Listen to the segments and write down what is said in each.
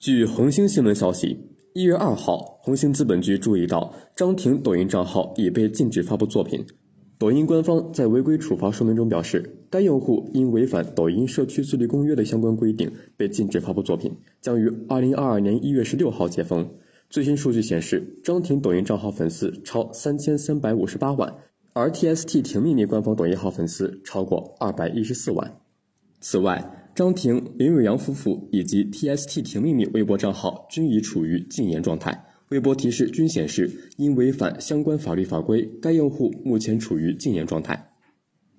据恒星新闻消息，一月二号，恒星资本局注意到张庭抖音账号已被禁止发布作品。抖音官方在违规处罚说明中表示，该用户因违反抖音社区自律公约的相关规定，被禁止发布作品，将于二零二二年一月十六号解封。最新数据显示，张庭抖音账号粉丝超三千三百五十八万，而 TST 婷秘密官方抖音号粉丝超过二百一十四万。此外，张庭、林伟阳夫妇以及 TST 婷秘密微博账号均已处于禁言状态。微博提示均显示，因违反相关法律法规，该用户目前处于禁言状态。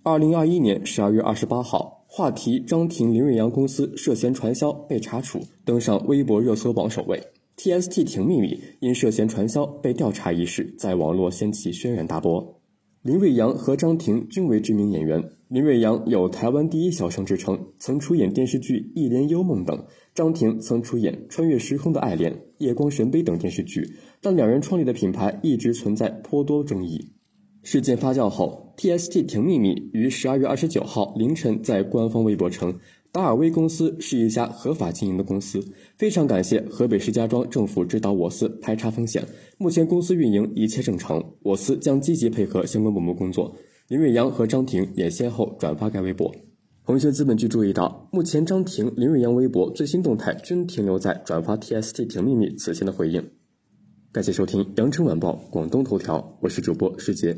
二零二一年十二月二十八号，话题张庭林瑞阳公司涉嫌传销被查处，登上微博热搜榜首位。TST 婷秘密因涉嫌传销被调查一事，在网络掀起轩然大波。林瑞阳和张庭均为知名演员。林瑞阳有“台湾第一小生”之称，曾出演电视剧《一帘幽梦》等；张庭曾出演《穿越时空的爱恋》《夜光神杯》等电视剧，但两人创立的品牌一直存在颇多争议。事件发酵后，TST 婷秘密于十二月二十九号凌晨在官方微博称。达尔威公司是一家合法经营的公司，非常感谢河北石家庄政府指导我司排查风险。目前公司运营一切正常，我司将积极配合相关部门工作。林瑞阳和张婷也先后转发该微博。红星资本局注意到，目前张婷、林瑞阳微博最新动态均停留在转发 TST 挺秘密此前的回应。感谢收听羊城晚报广东头条，我是主播世杰。